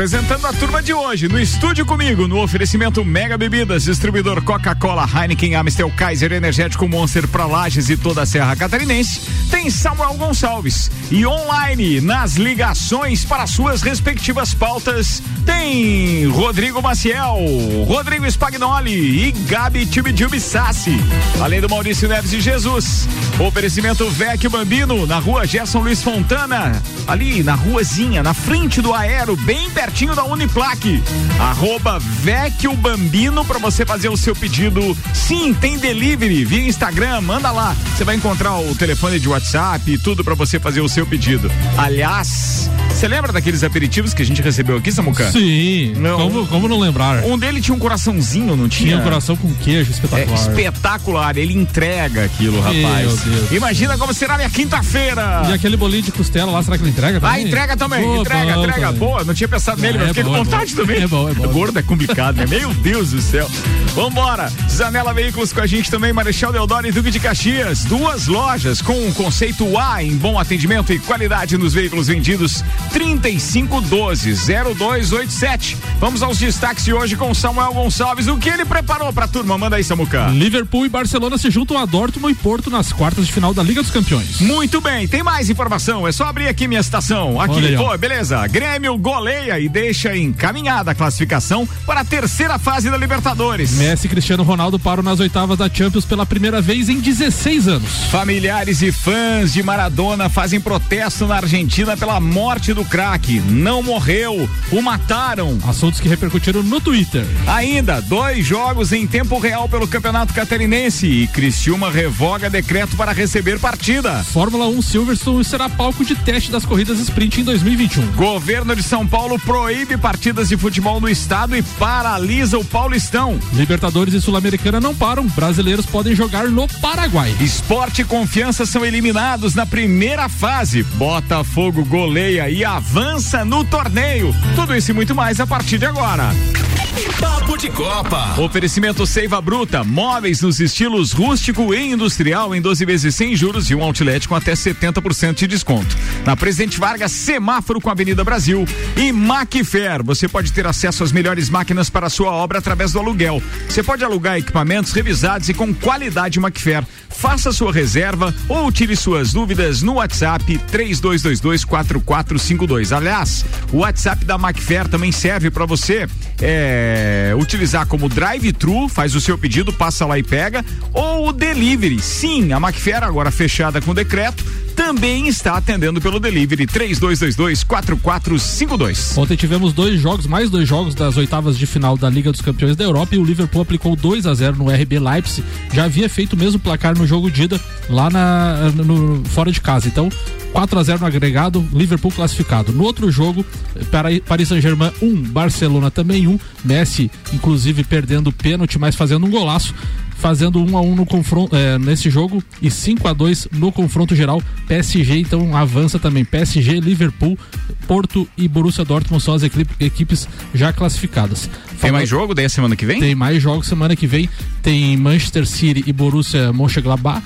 apresentando a turma de hoje. No estúdio comigo, no oferecimento Mega Bebidas, distribuidor Coca-Cola, Heineken, Amstel, Kaiser, Energético Monster para Lages e toda a Serra Catarinense, tem Samuel Gonçalves. E online, nas ligações para suas respectivas pautas, tem Rodrigo Maciel, Rodrigo Spagnoli e Gabi Tibidilbi Sassi. Além do Maurício Neves e Jesus. Oferecimento Vecchio Bambino, na rua Gerson Luiz Fontana, ali na ruazinha, na frente do Aero, bem pertinho da Uniplaque. Arroba Vecchio Bambino para você fazer o seu pedido. Sim, tem delivery via Instagram, manda lá. Você vai encontrar o telefone de WhatsApp e tudo para você fazer o seu pedido. Aliás, você lembra daqueles aperitivos que a gente recebeu aqui, Samuca? Sim. Não. Como, como não lembrar? Um dele tinha um coraçãozinho, não tinha? Tinha um coração com queijo espetacular. É, espetacular. Ele entrega aquilo, rapaz. Meu Deus. Imagina como será minha quinta-feira. E aquele bolinho de costela lá, será que ele entrega também? Ah, entrega também. Boa, entrega, entrega. Também. Boa, não tinha pensado é, mas fiquei com é vontade bom. também. É bom, é bom. Gordo é complicado, né? Meu Deus do céu. Vambora. Zanela Veículos com a gente também, Marechal Deodoro e Duque de Caxias. Duas lojas com um conceito A em bom atendimento e qualidade nos veículos vendidos. 3512 0287. Vamos aos destaques de hoje com Samuel Gonçalves. O que ele preparou pra turma? Manda aí, Samuca. Liverpool e Barcelona se juntam a Dortmund e Porto nas quartas de final da Liga dos Campeões. Muito bem, tem mais informação. É só abrir aqui minha estação. Aqui, aí, pô, beleza. Grêmio goleia e deixa encaminhada a classificação para a terceira fase da Libertadores. Messi e Cristiano Ronaldo param nas oitavas da Champions pela primeira vez em 16 anos. Familiares e fãs de Maradona fazem protesto na Argentina pela morte do craque. Não morreu, o mataram. Assuntos que repercutiram no Twitter. Ainda, dois jogos em tempo real pelo Campeonato Catarinense e Criciúma revoga decreto para receber partida. Fórmula 1 Silverstone será palco de teste das corridas sprint em 2021. Governo de São Paulo proíbe partidas de futebol no estado e paralisa o Paulistão. Libertadores e Sul-Americana não param. Brasileiros podem jogar no Paraguai. Esporte e confiança são eliminados na primeira fase. Botafogo goleia e avança no torneio. Tudo isso e muito mais a partir de agora. Papo de Copa. Oferecimento Seiva Bruta, móveis nos estilos rústico e industrial em 12 vezes sem juros e um outlet com até 70% de desconto. Na Presidente Vargas, semáforo com a Avenida Brasil e Macfair. Você pode ter acesso às melhores máquinas para a sua obra através do aluguel. Você pode alugar equipamentos revisados e com qualidade Macfair. Faça sua reserva ou tire suas dúvidas no WhatsApp 32224452. Aliás, o WhatsApp da Macfair também serve para você é, utilizar como drive-thru, faz o seu pedido, passa lá e pega, ou o delivery. Sim, a Macfair agora fechada com decreto também está atendendo pelo delivery 3222-4452. Ontem tivemos dois jogos, mais dois jogos das oitavas de final da Liga dos Campeões da Europa e o Liverpool aplicou 2 a 0 no RB Leipzig. Já havia feito o mesmo placar no jogo de ida lá na, no, fora de casa. Então, 4 a 0 no agregado, Liverpool classificado. No outro jogo, Paris Saint-Germain 1, um, Barcelona também 1. Um, Messi, inclusive, perdendo o pênalti, mas fazendo um golaço fazendo 1 um a 1 um no confronto é, nesse jogo e 5 a 2 no confronto geral. PSG então avança também. PSG, Liverpool, Porto e Borussia Dortmund são as equipes já classificadas. Tem mais jogo daí a semana que vem? Tem mais jogos semana que vem. Tem Manchester City e Borussia Mönchengladbach,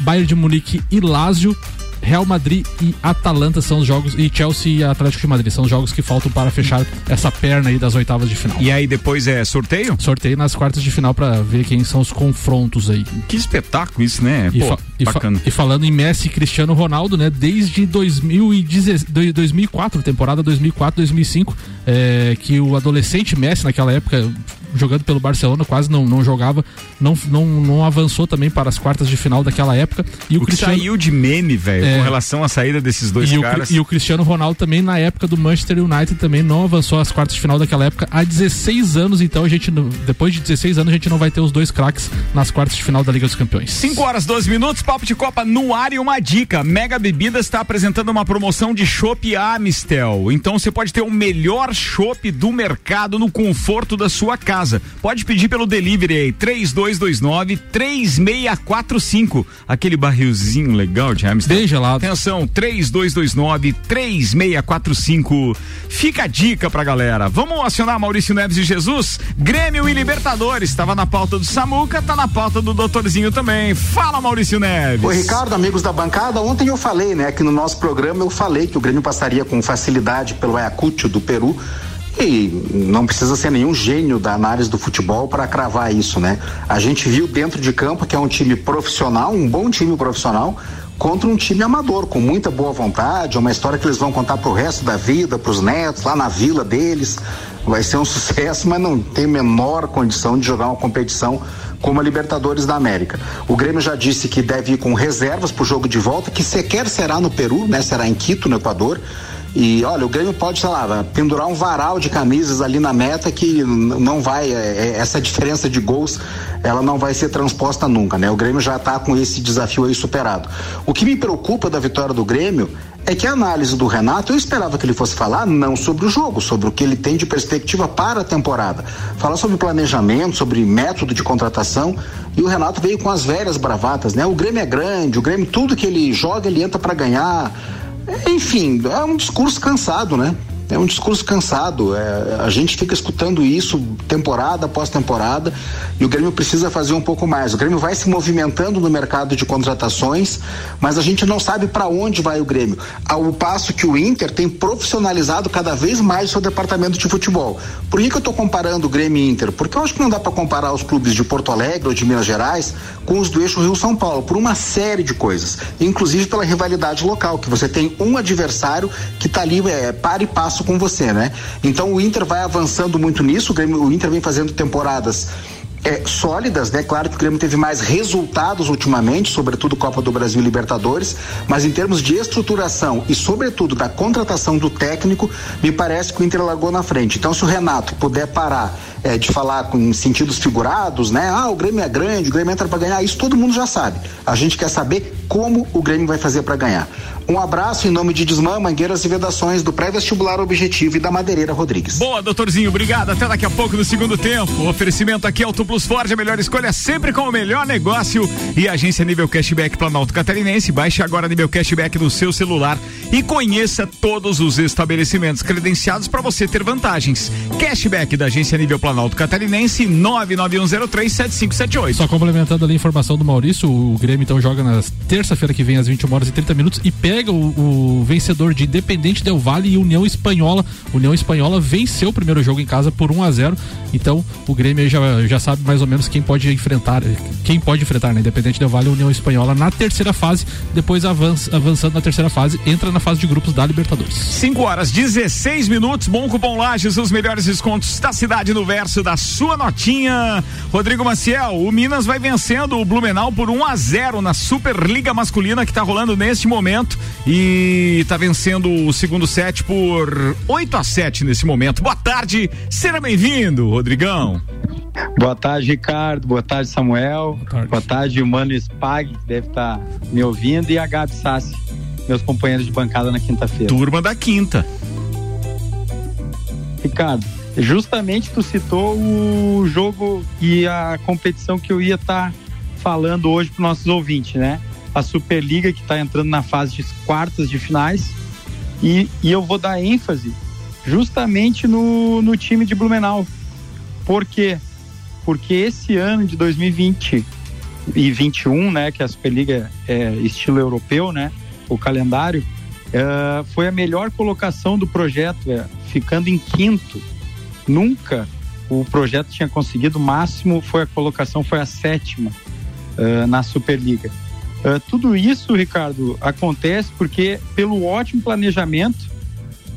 Bayern de Munique e Lazio, Real Madrid e Atalanta são os jogos e Chelsea e Atlético de Madrid são os jogos que faltam para fechar essa perna aí das oitavas de final. E aí depois é sorteio? Sorteio nas quartas de final para ver quem são os confrontos aí. Que espetáculo isso, né? E, Pô, e, bacana. Fa e falando em Messi e Cristiano Ronaldo, né? Desde 2004, temporada 2004-2005, é, que o adolescente Messi naquela época jogando pelo Barcelona, quase não, não jogava, não, não, não avançou também para as quartas de final daquela época. E o, o Cristiano saiu de meme, velho, é, com relação à saída desses dois e caras. O, e o Cristiano Ronaldo também, na época do Manchester United, também não avançou às quartas de final daquela época. Há 16 anos, então, a gente, depois de 16 anos, a gente não vai ter os dois craques nas quartas de final da Liga dos Campeões. 5 horas, 12 minutos, papo de Copa no ar e uma dica. Mega Bebidas está apresentando uma promoção de chopp Amistel. Então você pode ter o melhor chopp do mercado no conforto da sua casa casa. Pode pedir pelo delivery aí, 3229 3645. Aquele barrilzinho legal de Amsterdã. Bem gelado. Atenção, 3229 3645. Fica a dica pra galera. Vamos acionar Maurício Neves e Jesus? Grêmio e Libertadores. Estava na pauta do Samuca, tá na pauta do doutorzinho também. Fala, Maurício Neves. Oi, Ricardo, amigos da bancada. Ontem eu falei, né, que no nosso programa eu falei que o Grêmio passaria com facilidade pelo Ayacucho do Peru. E não precisa ser nenhum gênio da análise do futebol para cravar isso, né? A gente viu dentro de campo que é um time profissional, um bom time profissional, contra um time amador, com muita boa vontade, uma história que eles vão contar pro resto da vida, pros netos, lá na vila deles. Vai ser um sucesso, mas não tem menor condição de jogar uma competição como a Libertadores da América. O Grêmio já disse que deve ir com reservas pro jogo de volta, que sequer será no Peru, né? Será em Quito, no Equador. E olha, o Grêmio pode, sei lá, pendurar um varal de camisas ali na meta que não vai, é, é, essa diferença de gols, ela não vai ser transposta nunca, né? O Grêmio já está com esse desafio aí superado. O que me preocupa da vitória do Grêmio é que a análise do Renato, eu esperava que ele fosse falar não sobre o jogo, sobre o que ele tem de perspectiva para a temporada. Falar sobre planejamento, sobre método de contratação. E o Renato veio com as velhas bravatas, né? O Grêmio é grande, o Grêmio, tudo que ele joga, ele entra para ganhar. Enfim, é um discurso cansado, né? É um discurso cansado. É, a gente fica escutando isso temporada após temporada e o Grêmio precisa fazer um pouco mais. O Grêmio vai se movimentando no mercado de contratações, mas a gente não sabe para onde vai o Grêmio. Ao passo que o Inter tem profissionalizado cada vez mais o seu departamento de futebol. Por que, que eu estou comparando o Grêmio e Inter? Porque eu acho que não dá para comparar os clubes de Porto Alegre ou de Minas Gerais com os do eixo Rio-São Paulo, por uma série de coisas, inclusive pela rivalidade local, que você tem um adversário que está ali é, para e passo com você, né? Então o Inter vai avançando muito nisso, o, Grêmio, o Inter vem fazendo temporadas é, sólidas, né? Claro que o Grêmio teve mais resultados ultimamente, sobretudo Copa do Brasil e Libertadores, mas em termos de estruturação e, sobretudo, da contratação do técnico, me parece que o Inter largou na frente. Então, se o Renato puder parar é, de falar com sentidos figurados, né? Ah, o Grêmio é grande, o Grêmio entra para ganhar, isso todo mundo já sabe. A gente quer saber como o Grêmio vai fazer para ganhar. Um abraço em nome de Desmã, Mangueiras e Vedações, do pré-vestibular Objetivo e da Madeireira Rodrigues. Boa, doutorzinho, obrigado. Até daqui a pouco no segundo tempo. O oferecimento aqui Auto Plus Ford, a melhor escolha sempre com o melhor negócio e agência nível cashback Planalto Catarinense. Baixe agora nível cashback no seu celular e conheça todos os estabelecimentos credenciados para você ter vantagens. Cashback da agência nível Planalto Catarinense 991037578. Só complementando ali a informação do Maurício, o Grêmio então joga na terça-feira que vem às 21 horas e 30 minutos e pega o, o vencedor de Independente Del Vale e União Espanhola. União Espanhola venceu o primeiro jogo em casa por 1 a 0 Então o Grêmio já, já sabe mais ou menos quem pode enfrentar, quem pode enfrentar, né? Independente Del Vale e União Espanhola na terceira fase. Depois avança, avançando na terceira fase, entra na fase de grupos da Libertadores. 5 horas 16 minutos. Bom cupom Lages, os melhores descontos da cidade no verso da sua notinha. Rodrigo Maciel, o Minas vai vencendo o Blumenau por 1 a 0 na Superliga Masculina que está rolando neste momento e está vencendo o segundo set por 8 a 7 nesse momento. Boa tarde, seja bem-vindo, Rodrigão. Boa tarde, Ricardo. Boa tarde, Samuel. Boa tarde, Boa tarde Mano Spag, que deve estar tá me ouvindo, e a Gabi Sassi, meus companheiros de bancada na quinta-feira. Turma da quinta. Ricardo, justamente tu citou o jogo e a competição que eu ia estar tá falando hoje para nossos ouvintes, né? A Superliga que está entrando na fase de quartas de finais e, e eu vou dar ênfase justamente no, no time de Blumenau. Por quê? Porque esse ano de 2020 e 21, né, que a Superliga é estilo europeu, né, o calendário, é, foi a melhor colocação do projeto, é, ficando em quinto Nunca o projeto tinha conseguido, o máximo foi a colocação, foi a sétima uh, na Superliga. Uh, tudo isso, Ricardo, acontece porque pelo ótimo planejamento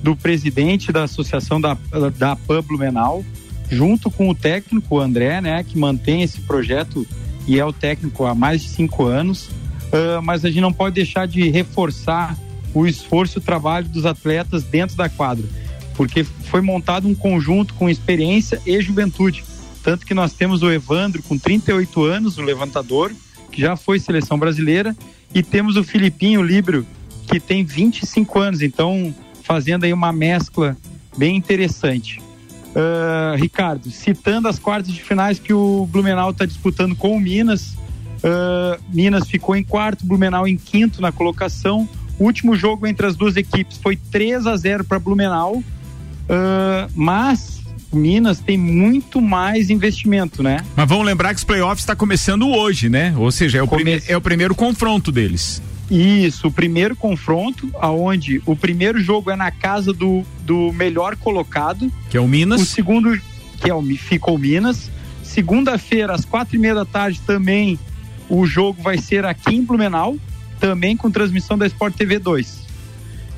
do presidente da associação da, da Blumenau, junto com o técnico André, né, que mantém esse projeto e é o técnico há mais de cinco anos. Uh, mas a gente não pode deixar de reforçar o esforço e o trabalho dos atletas dentro da quadra porque foi montado um conjunto com experiência e juventude. Tanto que nós temos o Evandro com 38 anos, o levantador, que já foi seleção brasileira, e temos o Filipinho Libro, que tem 25 anos, então fazendo aí uma mescla bem interessante. Uh, Ricardo, citando as quartas de finais que o Blumenau está disputando com o Minas. Uh, Minas ficou em quarto, Blumenau em quinto na colocação. O último jogo entre as duas equipes foi 3 a 0 para Blumenau, uh, mas Minas tem muito mais investimento, né? Mas vamos lembrar que os playoffs está começando hoje, né? Ou seja, é o, prime é o primeiro confronto deles. Isso, o primeiro confronto, aonde o primeiro jogo é na casa do, do melhor colocado. Que é o Minas. O segundo, que é o, ficou Minas. Segunda-feira, às quatro e meia da tarde, também o jogo vai ser aqui em Blumenau, também com transmissão da Sport TV 2.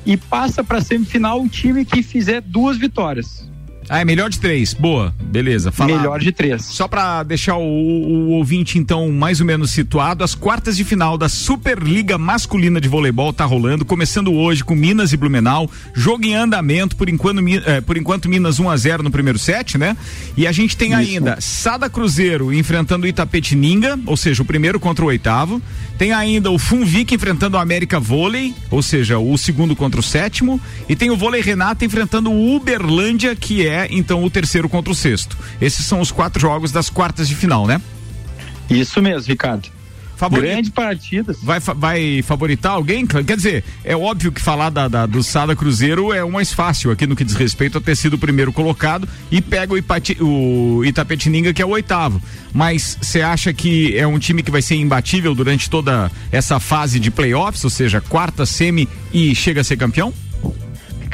E passa para semifinal o time que fizer duas vitórias. Ah, é melhor de três. Boa, beleza. Fala. Melhor de três. Só para deixar o, o, ouvinte, então, mais ou menos situado, as quartas de final da Superliga Masculina de Voleibol tá rolando, começando hoje com Minas e Blumenau. Jogo em andamento, por enquanto, é, por enquanto Minas 1 a 0 no primeiro set, né? E a gente tem Isso. ainda Sada Cruzeiro enfrentando o Itapetininga, ou seja, o primeiro contra o oitavo. Tem ainda o Funvic enfrentando o América Vôlei, ou seja, o segundo contra o sétimo. E tem o Vôlei Renata enfrentando o Uberlândia, que é então o terceiro contra o sexto. Esses são os quatro jogos das quartas de final, né? Isso mesmo, Ricardo. Favorita. Grande partida. Vai, vai favoritar alguém? Quer dizer, é óbvio que falar da, da, do Sada Cruzeiro é o mais fácil aqui no que diz respeito a ter sido o primeiro colocado e pega o, Ipati, o Itapetininga, que é o oitavo. Mas você acha que é um time que vai ser imbatível durante toda essa fase de playoffs, ou seja, quarta, semi e chega a ser campeão?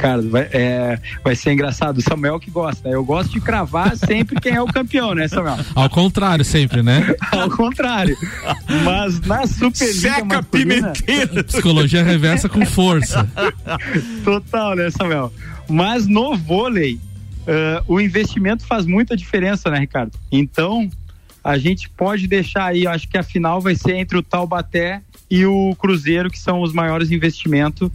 Ricardo, vai, é, vai ser engraçado. O Samuel que gosta. Eu gosto de cravar sempre quem é o campeão, né, Samuel? Ao contrário, sempre, né? Ao contrário. Mas na Superliga Seca masculina... Psicologia reversa com força. Total, né, Samuel? Mas no vôlei, uh, o investimento faz muita diferença, né, Ricardo? Então, a gente pode deixar aí, acho que a final vai ser entre o Taubaté e o Cruzeiro, que são os maiores investimentos.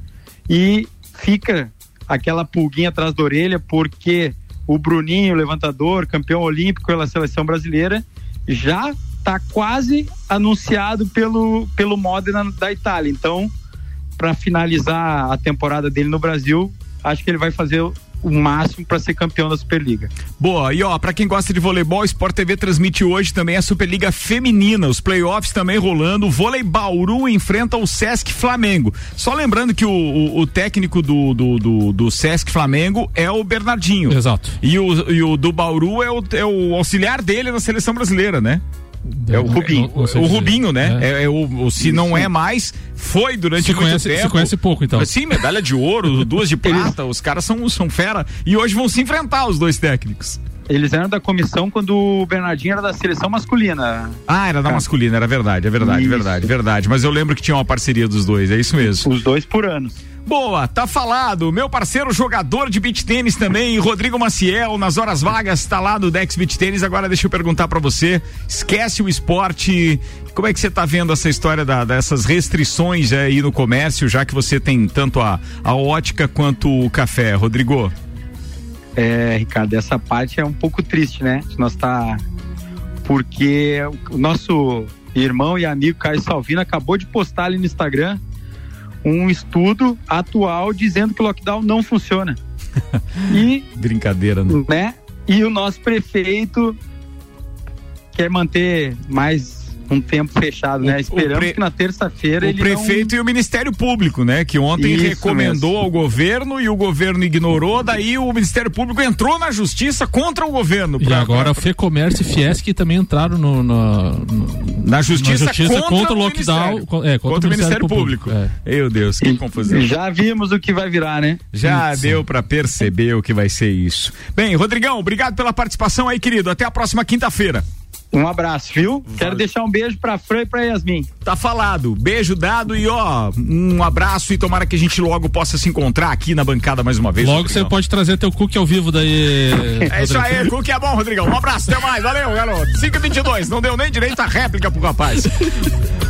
E fica aquela pulguinha atrás da orelha, porque o Bruninho, levantador, campeão olímpico pela seleção brasileira, já está quase anunciado pelo, pelo Modena da Itália. Então, para finalizar a temporada dele no Brasil, acho que ele vai fazer o máximo para ser campeão da Superliga. Boa, e ó, para quem gosta de voleibol, Sport TV transmite hoje também a Superliga Feminina, os playoffs também rolando. O vôlei Bauru enfrenta o Sesc Flamengo. Só lembrando que o, o, o técnico do, do, do, do, Sesc Flamengo é o Bernardinho. Exato. E o, e o do Bauru é o, é o auxiliar dele na seleção brasileira, né? É o Rubinho. O, o Rubinho, né? É, é, é o, o, se não é mais, foi durante se muito conhece, tempo. Se conhece pouco, então. Sim, medalha de ouro, duas de prata, os caras são, são fera. E hoje vão se enfrentar os dois técnicos. Eles eram da comissão quando o Bernardinho era da seleção masculina. Ah, era da masculina, era verdade, é verdade, isso. verdade, verdade. Mas eu lembro que tinha uma parceria dos dois, é isso mesmo. Os dois por anos. Boa, tá falado. Meu parceiro jogador de beach tênis também, Rodrigo Maciel, nas horas vagas, tá lá no Dex Beach Tênis. Agora deixa eu perguntar para você, esquece o esporte. Como é que você tá vendo essa história da, dessas restrições aí no comércio, já que você tem tanto a, a ótica quanto o café, Rodrigo? É, Ricardo, essa parte é um pouco triste, né? Nós tá porque o nosso irmão e amigo Caio Salvino acabou de postar ali no Instagram um estudo atual dizendo que o lockdown não funciona. e brincadeira, né? né? E o nosso prefeito quer manter mais um tempo fechado, né? Esperamos pre... que na terça-feira O prefeito não... e o Ministério Público, né? Que ontem Isso recomendou mesmo. ao governo e o governo ignorou, daí o Ministério Público entrou na justiça contra o governo. Pra... E agora o FEComércio e Fiesc também entraram no, no, no na, justiça na justiça, contra, contra o lockdown, é, contra, contra, o Ministério, Público. Público. É. Meu Deus, que confusão. Já vimos o que vai virar, né? Já isso. deu para perceber o que vai ser isso. Bem, Rodrigão, obrigado pela participação aí, querido. Até a próxima quinta-feira. Um abraço, viu? Valeu. Quero deixar um beijo pra Fran e pra Yasmin. Tá falado. Beijo dado e ó, um abraço e tomara que a gente logo possa se encontrar aqui na bancada mais uma vez. Logo você pode trazer teu cookie ao vivo daí. é isso aí, cookie é bom, Rodrigão. Um abraço, até mais. Valeu, garoto. 5 22 não deu nem direito a réplica pro rapaz.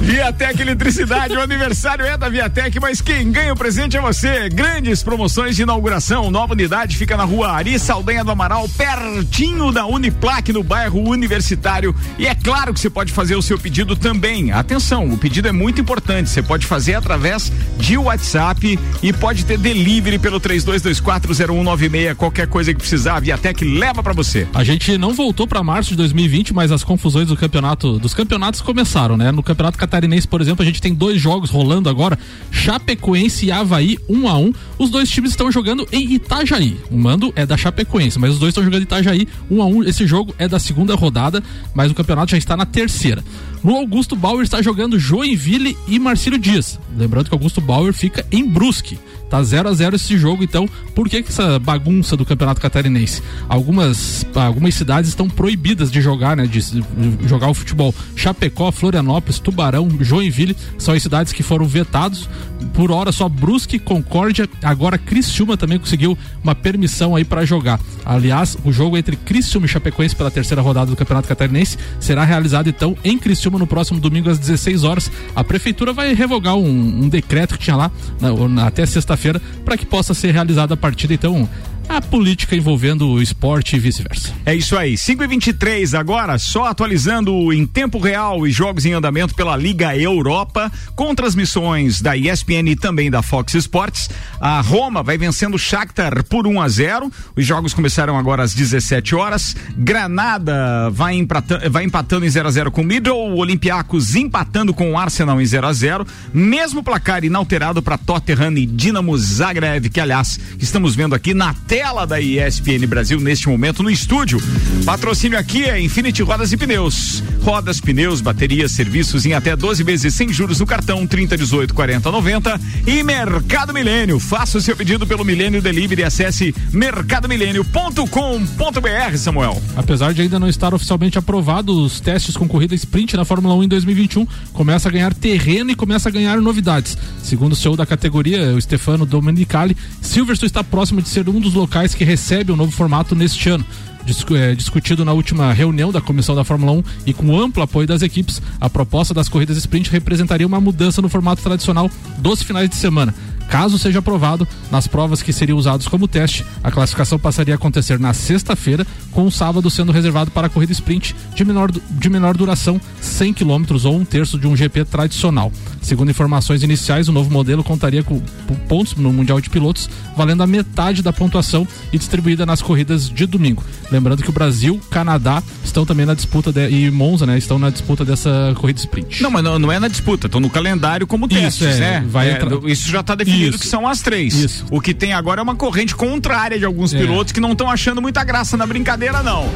Viatec Eletricidade, o aniversário é da Viatec, mas quem ganha o presente é você. Grandes promoções de inauguração. Nova unidade fica na rua Ari Saldanha do Amaral, pertinho da Uniplac, no bairro Universitário. E é claro que você pode fazer o seu pedido também. Atenção, o pedido é muito importante. Você pode fazer através de WhatsApp e pode ter delivery pelo 32240196. Qualquer coisa que precisar, a Viatec leva para você. A gente não voltou para março de 2020, mas as confusões do campeonato, dos campeonatos começaram, né? No Campeonato Catarinense, por exemplo, a gente tem dois jogos rolando agora, Chapecoense e Havaí, um a um. Os dois times estão jogando em Itajaí. O mando é da Chapecoense, mas os dois estão jogando em Itajaí, um a um. Esse jogo é da segunda rodada, mas o campeonato já está na terceira. No Augusto Bauer está jogando Joinville e Marcílio Dias. Lembrando que Augusto Bauer fica em Brusque. Tá 0 a 0 esse jogo, então por que, que essa bagunça do Campeonato Catarinense? Algumas, algumas cidades estão proibidas de jogar, né? De, de jogar o futebol. Chapecó, Florianópolis, Tubarão, Joinville são as cidades que foram vetados. Por hora só Brusque, Concórdia, agora Criciúma também conseguiu uma permissão aí para jogar. Aliás, o jogo entre Criciúma e Chapecoense pela terceira rodada do Campeonato Catarinense será realizado então em Criciúma no próximo domingo às 16 horas. A prefeitura vai revogar um, um decreto que tinha lá na, na, até sexta-feira para que possa ser realizada a partida. Então, a política envolvendo o esporte e vice-versa. É isso aí. 5 e 23 agora, só atualizando em tempo real os jogos em andamento pela Liga Europa, com transmissões da ESPN e também da Fox Sports. A Roma vai vencendo o Shakhtar por 1 a 0. Os jogos começaram agora às 17 horas. Granada vai empatando, vai empatando em 0 a 0 com o Middle, o Olympiacos empatando com o Arsenal em 0 a 0. Mesmo placar inalterado para Tottenham e Dinamo Zagreb, que aliás, estamos vendo aqui na tela tela da ESPN Brasil neste momento no estúdio. Patrocínio aqui é Infinity Rodas e Pneus. Rodas, pneus, baterias, serviços em até 12 vezes sem juros no cartão 30 18 40 90 e Mercado Milênio. Faça o seu pedido pelo Milênio Delivery e acesse mercadomilênio.com.br, Samuel. Apesar de ainda não estar oficialmente aprovado os testes com corrida sprint na Fórmula 1 em 2021, começa a ganhar terreno e começa a ganhar novidades. Segundo o CEO da categoria, o Stefano Domenicali, Silverstone está próximo de ser um dos locais locais que recebem o novo formato neste ano. É, discutido na última reunião da comissão da Fórmula 1 e com amplo apoio das equipes, a proposta das corridas sprint representaria uma mudança no formato tradicional dos finais de semana. Caso seja aprovado, nas provas que seriam usados como teste, a classificação passaria a acontecer na sexta-feira, com o sábado sendo reservado para a corrida sprint de menor, de menor duração, 100 km ou um terço de um GP tradicional. Segundo informações iniciais, o novo modelo contaria com pontos no Mundial de Pilotos, valendo a metade da pontuação e distribuída nas corridas de domingo. Lembrando que o Brasil, Canadá estão também na disputa de, e Monza, né, estão na disputa dessa corrida sprint. Não, mas não, não é na disputa, estão no calendário como testes, isso, é, né? Vai é, entrar... Isso já está definido definido isso. que são as três. Isso. O que tem agora é uma corrente contrária de alguns é. pilotos que não estão achando muita graça na brincadeira, não.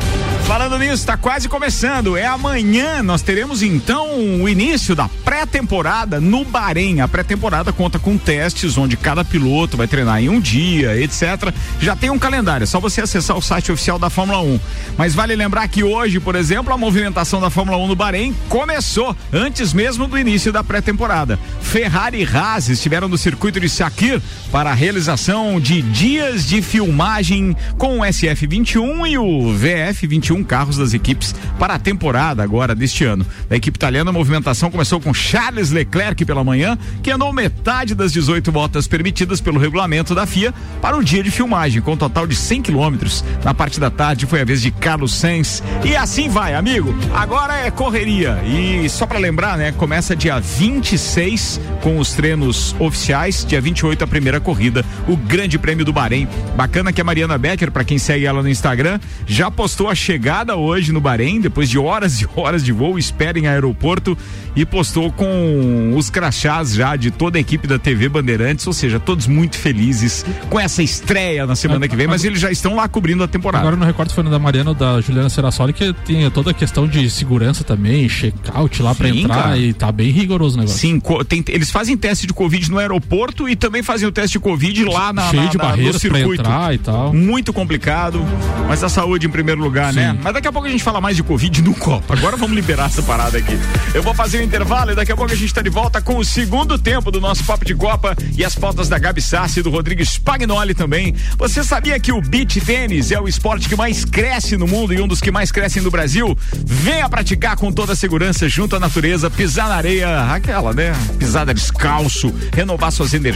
Falando nisso, está quase começando. É amanhã. Nós teremos então o início da pré-temporada no Bahrein. A pré-temporada conta com testes onde cada piloto vai treinar em um dia, etc. Já tem um calendário, é só você acessar o site oficial da Fórmula 1. Mas vale lembrar que hoje, por exemplo, a movimentação da Fórmula 1 no Bahrein começou antes mesmo do início da pré-temporada. Ferrari e Haas estiveram no circuito de Shakir para a realização de dias de filmagem com o SF21 e o VF21 carros das equipes para a temporada agora deste ano. Da equipe italiana, a movimentação começou com Charles Leclerc pela manhã, que andou metade das 18 voltas permitidas pelo regulamento da FIA para o dia de filmagem, com um total de 100 quilômetros. Na parte da tarde foi a vez de Carlos Sainz. E assim vai, amigo. Agora é correria. E só para lembrar, né? Começa dia 26 com os treinos oficiais, dia 28 a primeira corrida, o Grande Prêmio do Bahrein. Bacana que a Mariana Becker, para quem segue ela no Instagram, já postou a chegada hoje no Bahrein, depois de horas e horas de voo, espera em aeroporto e postou com os crachás já de toda a equipe da TV Bandeirantes, ou seja, todos muito felizes com essa estreia na semana que vem, mas eles já estão lá cobrindo a temporada. Agora no recorte foi no da Mariana ou da Juliana Serassoli que tem toda a questão de segurança também, check-out lá para entrar cara. e tá bem rigoroso o negócio. Sim, tem, eles fazem teste de Covid no aeroporto aeroporto e também fazem o teste de Covid lá na, Cheio na, de na, barreiras no circuito. pra entrar e tal. Muito complicado, mas a saúde em primeiro lugar, Sim. né? Mas daqui a pouco a gente fala mais de Covid no Copa. Agora vamos liberar essa parada aqui. Eu vou fazer o intervalo e daqui a pouco a gente tá de volta com o segundo tempo do nosso Papo de Copa e as pautas da Gabi Sassi e do Rodrigo Spagnoli também. Você sabia que o beach tênis é o esporte que mais cresce no mundo e um dos que mais crescem no Brasil? Venha praticar com toda a segurança junto à natureza, pisar na areia, aquela, né? Pisada descalço, renovar suas energias.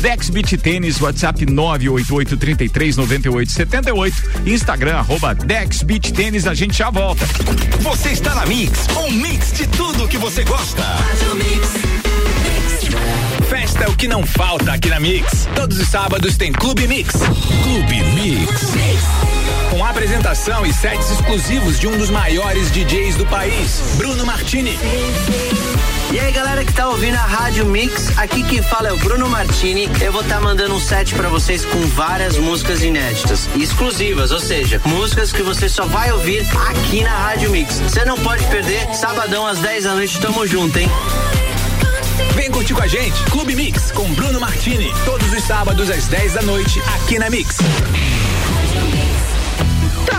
Dex Beach Tênis, WhatsApp 988 33 98 78, Instagram arroba Dex Beach Tênis, a gente já volta. Você está na Mix, um mix de tudo que você gosta. Festa é o que não falta aqui na Mix. Todos os sábados tem Clube Mix. Clube Mix. Com apresentação e sets exclusivos de um dos maiores DJs do país, Bruno Martini. E aí galera que tá ouvindo a Rádio Mix, aqui quem fala é o Bruno Martini. Eu vou estar mandando um set pra vocês com várias músicas inéditas exclusivas, ou seja, músicas que você só vai ouvir aqui na Rádio Mix. Você não pode perder, sabadão às 10 da noite, tamo junto, hein? Vem curtir com a gente, Clube Mix, com Bruno Martini. Todos os sábados às 10 da noite, aqui na Mix.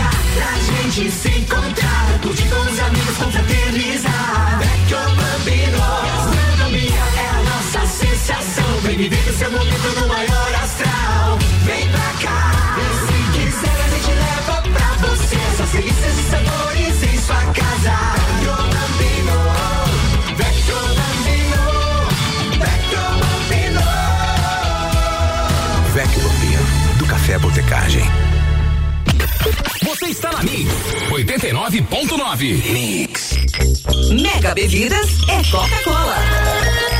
Lugar pra gente se encontrar, curtir com os amigos, confraternizar. Vecchio Bambino, gastronomia é a nossa sensação. Vem viver o seu momento no maior astral. Vem pra cá, e se quiser a gente leva pra você. Só delícias e sabores em sua casa. 89.9. Mix. Mega Bebidas é Coca-Cola.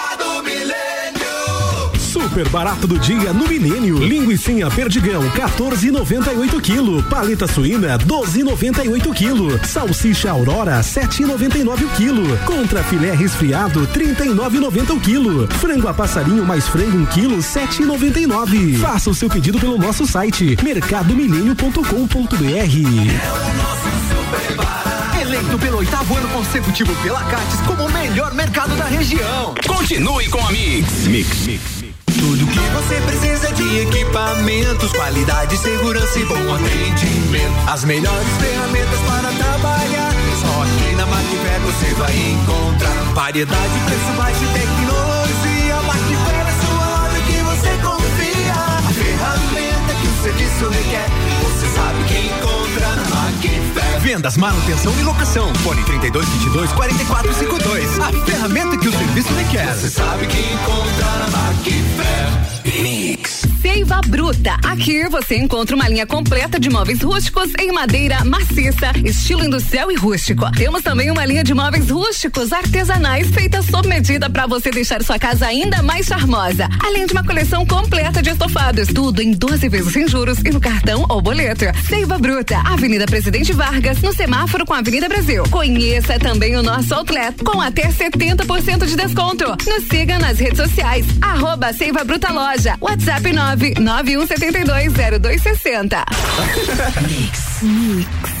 Super barato do dia no Milênio. Linguicinha perdigão 14,98 kg. Paleta suína 12,98 kg. Salsicha Aurora 7,99 kg. Contra filé resfriado 39,90 kg. Frango a passarinho mais frango 1 kg 7,99. Faça o seu pedido pelo nosso site mercadomilênio.com.br. Eleito pelo oitavo ano consecutivo pela Cates como o melhor mercado da região. Continue com a Mix. Mix. Tudo que você precisa de equipamentos, qualidade, segurança e bom atendimento. As melhores ferramentas para trabalhar. Só aqui na Macfer você vai encontrar variedade, preço baixo e tecnologia. Vendas, manutenção e locação. Fone 32 22 44 52. A ferramenta que o serviço requer. Você sabe que encontra na Macfer. Mix. Seiva Bruta. Aqui você encontra uma linha completa de móveis rústicos em madeira maciça, estilo industrial e rústico. Temos também uma linha de móveis rústicos artesanais feita sob medida para você deixar sua casa ainda mais charmosa. Além de uma coleção completa de estofados, tudo em 12 vezes sem juros e no cartão ou boleto. Seiva Bruta, Avenida Presidente Vargas, no semáforo com a Avenida Brasil. Conheça também o nosso outlet com até 70% de desconto. Nos siga nas redes sociais, arroba Seiva Bruta Loja, WhatsApp 991720260. Mix. Mix.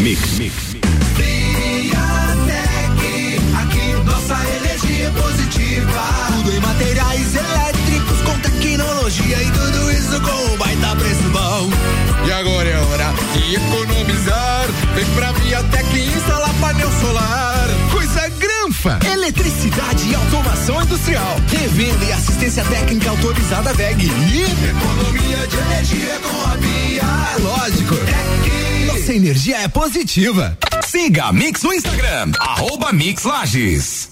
Mix, mix. Aqui nossa energia é positiva. Tudo em materiais elétricos com tecnologia e tudo isso com um baita preço bom. E agora é hora de economizar. Vem pra Viatec instalar painel solar. Coisa granfa. Eletricidade e automação industrial. Revenda e assistência técnica autorizada VEG. E economia de energia com a Via. É lógico. Nossa energia é positiva. Siga a Mix no Instagram, arroba Mix Lages.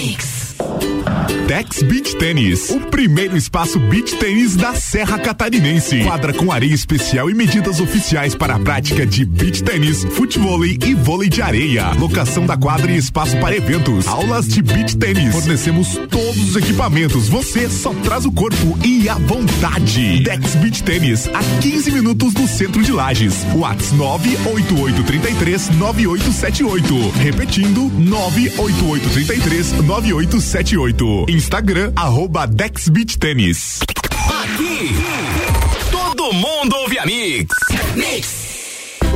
Mix. Dex Beach Tênis, o primeiro espaço beach tênis da Serra Catarinense. Quadra com areia especial e medidas oficiais para a prática de beach tênis, futebol e vôlei de areia. Locação da quadra e espaço para eventos. Aulas de beach tênis. Fornecemos todos os equipamentos. Você só traz o corpo e a vontade. Dex Beach Tênis, a 15 minutos do centro de Lages. Whats 98833 9878. Repetindo, 98833 9878. Instagram, arroba Dex Beach Tênis. Aqui, todo mundo ouve a Mix. Mix.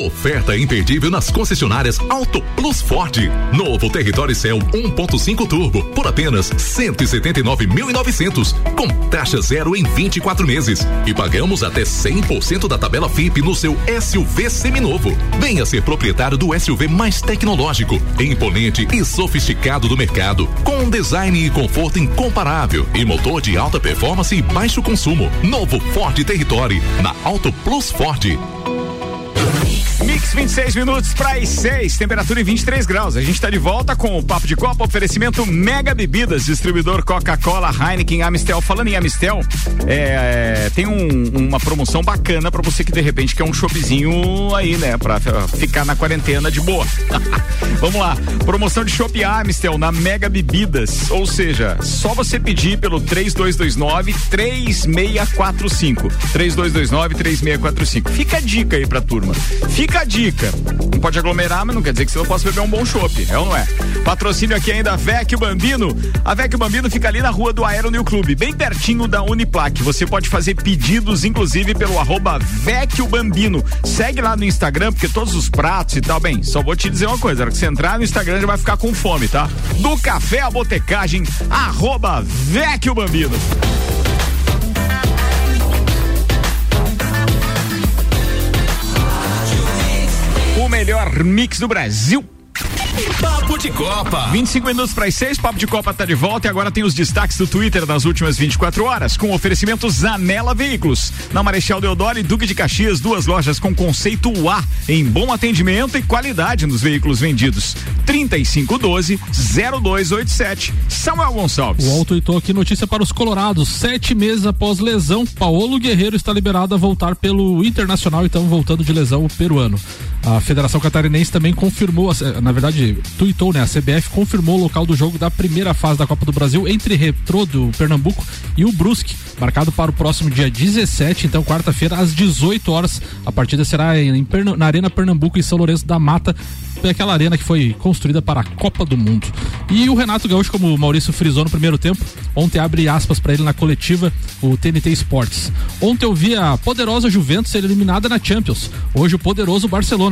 Oferta imperdível nas concessionárias Auto Plus Ford. Novo Território Cell 1.5 Turbo por apenas 179.900 com taxa zero em 24 meses e pagamos até 100% da tabela FIP no seu SUV seminovo. Venha ser proprietário do SUV mais tecnológico, imponente e sofisticado do mercado, com um design e conforto incomparável e motor de alta performance e baixo consumo. Novo Ford Territory na Auto Plus Ford. Mix 26 minutos para as 6, temperatura em 23 graus. A gente está de volta com o Papo de Copa, oferecimento Mega Bebidas, distribuidor Coca-Cola, Heineken, Amistel. Falando em Amistel, é, tem um- uma promoção bacana para você que de repente quer um choppzinho aí, né? Para ficar na quarentena de boa. Vamos lá, promoção de chopp Amistel na Mega Bebidas. Ou seja, só você pedir pelo 3229 3645. 3229 3645. Fica a dica aí pra turma. Fica a dica. Não pode aglomerar, mas não quer dizer que você não possa beber um bom chopp, é ou não é? Patrocínio aqui ainda Vecchio Bambino. A Vecchio Bambino fica ali na rua do Aero New Clube, bem pertinho da Uniplac. Você pode fazer pedidos, inclusive, pelo arroba Vecchio Bambino. Segue lá no Instagram, porque todos os pratos e tal, bem, só vou te dizer uma coisa, na hora que você entrar no Instagram já vai ficar com fome, tá? Do café à botecagem, arroba Vecchio Bambino. Melhor mix do Brasil. Papo de Copa. 25 minutos para as 6, Papo de Copa tá de volta e agora tem os destaques do Twitter das últimas 24 horas, com oferecimento Zanela Veículos. Na Marechal Deodoro e Duque de Caxias, duas lojas com conceito A, em bom atendimento e qualidade nos veículos vendidos. 3512-0287. Samuel Gonçalves. O Alto Heitor aqui notícia para os colorados. Sete meses após lesão, Paulo Guerreiro está liberado a voltar pelo Internacional, então voltando de lesão o peruano. A Federação Catarinense também confirmou, na verdade, tuitou, né? A CBF confirmou o local do jogo da primeira fase da Copa do Brasil entre Retrô do Pernambuco e o Brusque, marcado para o próximo dia 17, então quarta-feira às 18 horas. A partida será em, na Arena Pernambuco em São Lourenço da Mata, aquela arena que foi construída para a Copa do Mundo. E o Renato Gaúcho, como o Maurício frisou no primeiro tempo, ontem abre aspas para ele na coletiva, o TNT Sports. Ontem eu vi a poderosa Juventus ser eliminada na Champions. Hoje o poderoso Barcelona.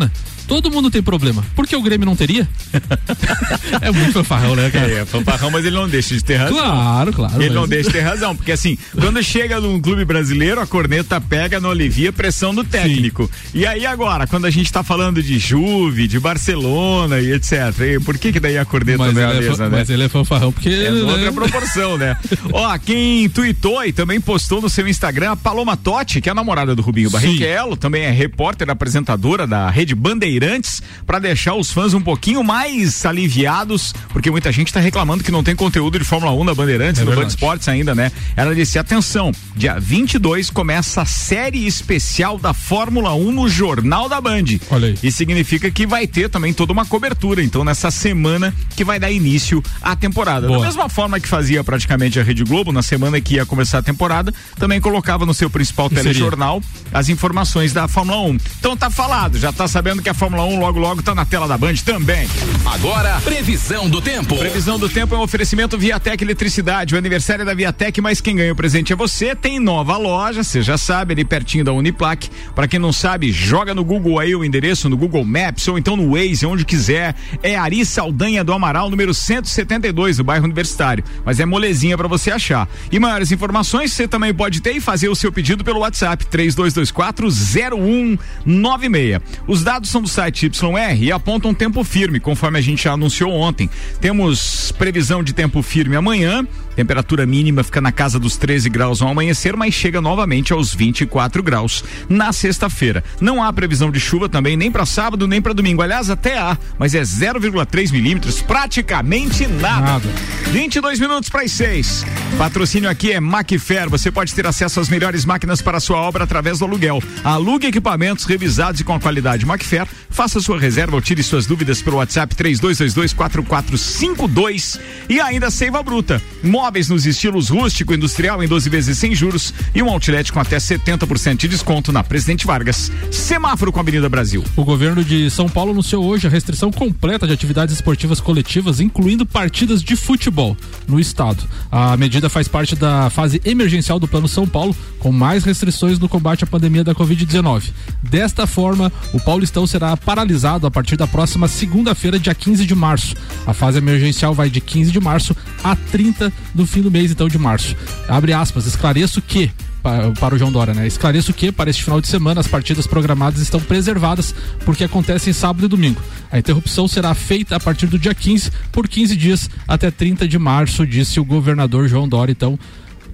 Todo mundo tem problema. Por que o Grêmio não teria? é muito fanfarrão, né, cara? É, fanfarrão, mas ele não deixa de ter razão. Claro, claro. Ele mas- não deixa de ter razão, porque assim, quando chega num clube brasileiro, a corneta pega, não alivia a pressão do técnico. E aí agora, quando a gente tá falando de Juve, de Barcelona e etc, e por que que daí a corneta Mas não é a é, mesma, né? mas ele é fanfarrão porque. É né? outra proporção, né? Ó, quem tweetou e também postou no seu Instagram a Paloma Totti, que é a namorada do Rubinho Barrichello, também é repórter, apresentadora da Rede Bandeirantes, pra deixar os fãs um pouquinho mais aliviados, porque muita gente tá reclamando que não tem conteúdo de Fórmula 1 na Bandeirantes, É no Band. Esportes ainda, né? Ela disse: atenção, dia 22 começa a série especial da Fórmula 1 no Jornal da Band. Olha aí. E significa que vai ter também toda uma cobertura, então, nessa semana que vai dar início à temporada. Boa. Da mesma forma que fazia praticamente a Rede Globo, na semana que ia começar a temporada, também colocava no seu principal telejornal as informações da Fórmula 1. Então tá falado, já tá sabendo que a Fórmula 1 logo logo tá na tela da Band também. Agora, previsão do tempo. Previsão do tempo é um oferecimento Viatec Eletricidade. O aniversário é da Viatec, mas quem ganha o presente é você. Tem nova loja, você já sabe, ali pertinho da Uniplac. Pra quem não sabe, joga no Google aí o endereço, no Google Maps ou então no Waze, onde quiser. É Ari Saldanha do Amaral, número 172, no bairro Universitário. Mas é molezinha pra você achar. E maiores informações você também pode ter e fazer o seu pedido pelo WhatsApp 32240196. Os dados são do site YR e apontam tempo firme, conforme a gente já anunciou ontem. Temos previsão de tempo firme amanhã, temperatura mínima fica na casa dos 13 graus ao amanhecer, mas chega novamente aos 24 graus na sexta-feira. Não há previsão de chuva também, nem para sábado, nem para domingo. Aliás, até há, mas é 0,3 milímetros, praticamente nada. Nada. 22 minutos para as 6. Patrocínio aqui é Macfer. Você pode ter acesso às melhores máquinas para a sua obra através do aluguel. Alugue equipamentos revisados e com a qualidade Macfer. Faça sua reserva ou tire suas dúvidas pelo WhatsApp 32224452 e ainda Seiva Bruta. Móveis nos estilos rústico, industrial em 12 vezes sem juros e um outlet com até 70% de desconto na Presidente Vargas. Semáforo com a Avenida Brasil. O governo de São Paulo anunciou hoje a restrição completa de atividades esportivas coletivas, incluindo partidas de futebol no estado. A medida faz parte da fase emergencial do Plano São Paulo, com mais restrições no combate à pandemia da Covid-19. Desta forma, o Paulistão será paralisado a partir da próxima segunda-feira, dia 15 de março. A fase emergencial vai de 15 de março a 30 do fim do mês, então, de março. Abre aspas, esclareço que pa- para o João Dória, né? Esclareço que, para este final de semana, as partidas programadas estão preservadas porque acontecem sábado e domingo. A interrupção será feita a partir do dia 15, por 15 dias até 30 de março, disse o governador João Dória. Então,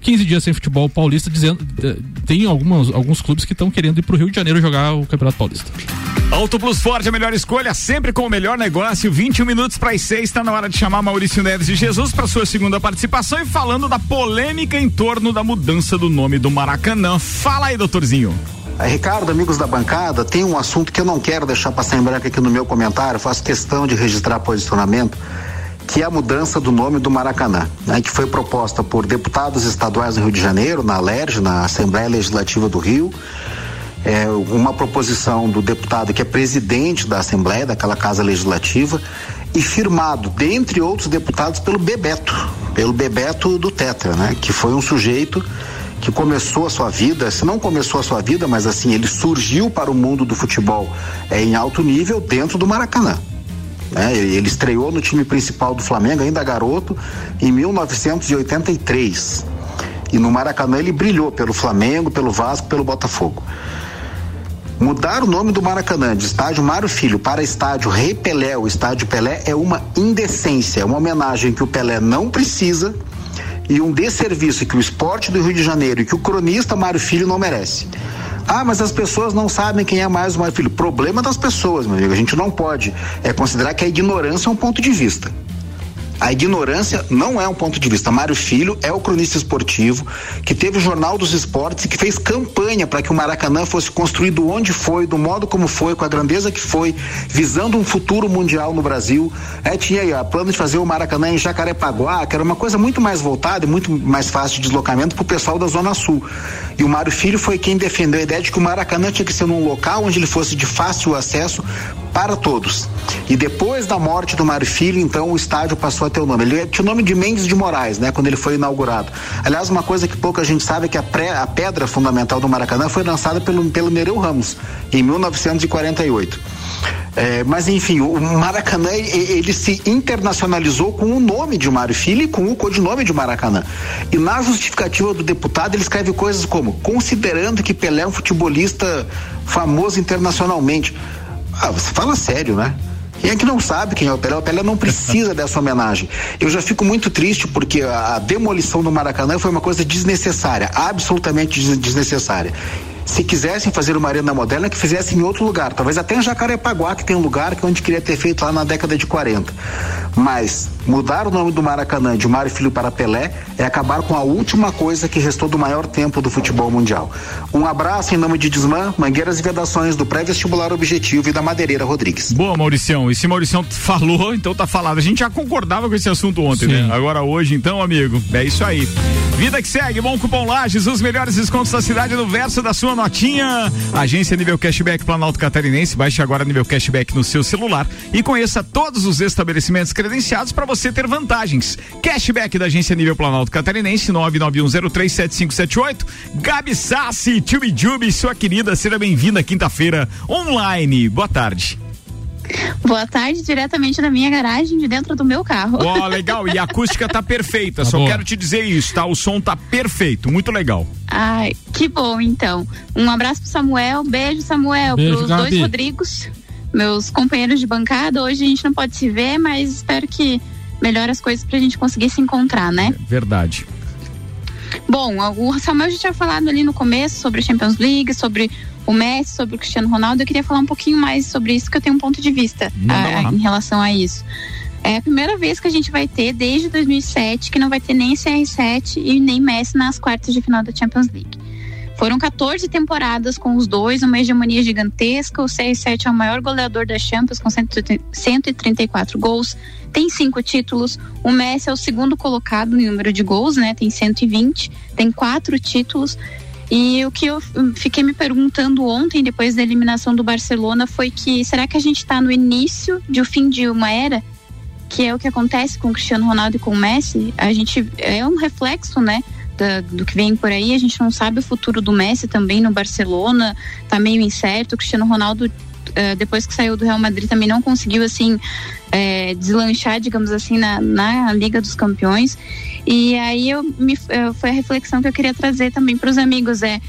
15 dias sem futebol paulista, dizendo. eh, Tem algumas, alguns clubes que estão querendo ir para o Rio de Janeiro jogar o Campeonato Paulista. Auto Plus Ford, a melhor escolha, sempre com o melhor negócio. 21 minutos para as 6, está na hora de chamar Maurício Neves de Jesus para sua segunda participação e falando da polêmica em torno da mudança do nome do Maracanã. Fala aí, doutorzinho. Aí, Ricardo, amigos da bancada, tem um assunto que eu não quero deixar passar em branco aqui no meu comentário, faço questão de registrar posicionamento, que é a mudança do nome do Maracanã, né, que foi proposta por deputados estaduais do Rio de Janeiro, na ALERJ, na Assembleia Legislativa do Rio. É uma proposição do deputado que é presidente da Assembleia, daquela casa legislativa, e firmado, dentre outros deputados, pelo Bebeto, pelo Bebeto do Tetra, né, que foi um sujeito que começou a sua vida, se não começou a sua vida, mas assim, ele surgiu para o mundo do futebol é, em alto nível dentro do Maracanã. Né? Ele estreou no time principal do Flamengo, ainda garoto, em 1983. E no Maracanã ele brilhou pelo Flamengo, pelo Vasco, pelo Botafogo. Mudar o nome do Maracanã de estádio Mário Filho para estádio Rei Pelé, o estádio Pelé, é uma indecência, é uma homenagem que o Pelé não precisa e um desserviço que o esporte do Rio de Janeiro e que o cronista Mário Filho não merece. Ah, mas as pessoas não sabem quem é mais o Mário Filho. Problema das pessoas, meu amigo. A gente não pode é, considerar que a ignorância é um ponto de vista. A ignorância não é um ponto de vista. Mário Filho é o cronista esportivo que teve o Jornal dos Esportes e que fez campanha para que o Maracanã fosse construído onde foi, do modo como foi, com a grandeza que foi, visando um futuro mundial no Brasil. É, tinha aí, a plano de fazer o Maracanã em Jacarepaguá, que era uma coisa muito mais voltada e muito mais fácil de deslocamento para o pessoal da Zona Sul. E o Mário Filho foi quem defendeu a ideia de que o Maracanã tinha que ser num local onde ele fosse de fácil acesso para todos. E depois da morte do Mário Filho, então o estádio passou a ter o nome. Ele tinha o nome de Mendes de Moraes, né, quando ele foi inaugurado. Aliás, uma coisa que pouca gente sabe é que a, pré, a pedra fundamental do Maracanã foi lançada pelo, pelo Nereu Ramos, em 1948. É, mas enfim, o Maracanã ele se internacionalizou com o nome de Mário Filho e com o codinome de Maracanã. E na justificativa do deputado ele escreve coisas como considerando que Pelé é um futebolista famoso internacionalmente. Ah, você fala sério, né? Quem é que não sabe quem é o Pelé? O Pelé não precisa dessa homenagem. Eu já fico muito triste porque a, a demolição do Maracanã foi uma coisa desnecessária, absolutamente desnecessária. Se quisessem fazer uma arena moderna, que fizessem em outro lugar. Talvez até em Jacarepaguá, que tem um lugar que onde queria ter feito lá na década de 40. Mas mudar o nome do Maracanã de Mário Filho para Pelé é acabar com a última coisa que restou do maior tempo do futebol mundial. Um abraço em nome de Desmã, Mangueiras e Vedações do Pré-Vestibular Objetivo e da Madeireira Rodrigues. Boa, Mauricião. E se Mauricião falou, então tá falado. A gente já concordava com esse assunto ontem, Sim. né? Agora hoje, então, amigo, é isso aí. Vida que segue, bom cupom Lages, os melhores descontos da cidade no verso da sua notinha. Agência Nível Cashback Planalto Catarinense. Baixe agora Nível Cashback no seu celular e conheça todos os estabelecimentos credenciados para você ter vantagens. Cashback da Agência Nível Planalto Catarinense 991037578. Gabi Sassi, Jubi sua querida, seja bem-vinda quinta-feira online. Boa tarde. Boa tarde, diretamente na minha garagem, de dentro do meu carro. Ó, oh, legal. E a acústica tá perfeita. Tá Só quero te dizer isso, tá? O som tá perfeito, muito legal. Ai, que bom, então. Um abraço pro Samuel, beijo, Samuel, beijo, pros Gabi. dois Rodrigos, meus companheiros de bancada. Hoje a gente não pode se ver, mas espero que melhore as coisas pra gente conseguir se encontrar, né? É verdade. Bom, o Samuel já tinha falado ali no começo sobre a Champions League, sobre o Messi, sobre o Cristiano Ronaldo. Eu queria falar um pouquinho mais sobre isso, que eu tenho um ponto de vista a, a, em relação a isso. É a primeira vez que a gente vai ter, desde 2007, que não vai ter nem CR7 e nem Messi nas quartas de final da Champions League. Foram 14 temporadas com os dois, uma hegemonia gigantesca. O CR7 é o maior goleador da Champions, com 134 gols, tem cinco títulos. O Messi é o segundo colocado no número de gols, né? Tem 120, tem quatro títulos. E o que eu fiquei me perguntando ontem, depois da eliminação do Barcelona, foi que será que a gente está no início de o fim de uma era? Que é o que acontece com o Cristiano Ronaldo e com o Messi. A gente é um reflexo, né? Da, do que vem por aí, a gente não sabe o futuro do Messi também no Barcelona, tá meio incerto. O Cristiano Ronaldo Uh, depois que saiu do Real Madrid também não conseguiu assim é, deslanchar, digamos assim, na, na Liga dos Campeões. E aí eu me, foi a reflexão que eu queria trazer também para os amigos é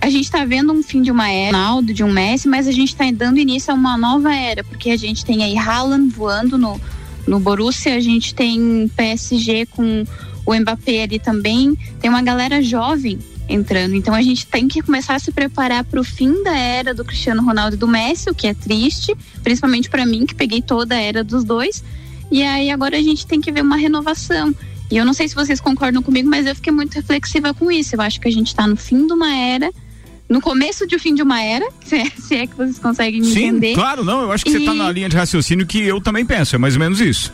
a gente está vendo um fim de uma era, de um Messi, mas a gente está dando início a uma nova era, porque a gente tem aí Haaland voando no, no Borussia, a gente tem PSG com o Mbappé ali também, tem uma galera jovem entrando. Então a gente tem que começar a se preparar para o fim da era do Cristiano Ronaldo e do Messi, o que é triste, principalmente para mim que peguei toda a era dos dois. E aí agora a gente tem que ver uma renovação. E eu não sei se vocês concordam comigo, mas eu fiquei muito reflexiva com isso. Eu acho que a gente está no fim de uma era, no começo de um fim de uma era, se é, se é que vocês conseguem me Sim, entender. Claro, não, eu acho que e... você está na linha de raciocínio que eu também penso, é mais ou menos isso.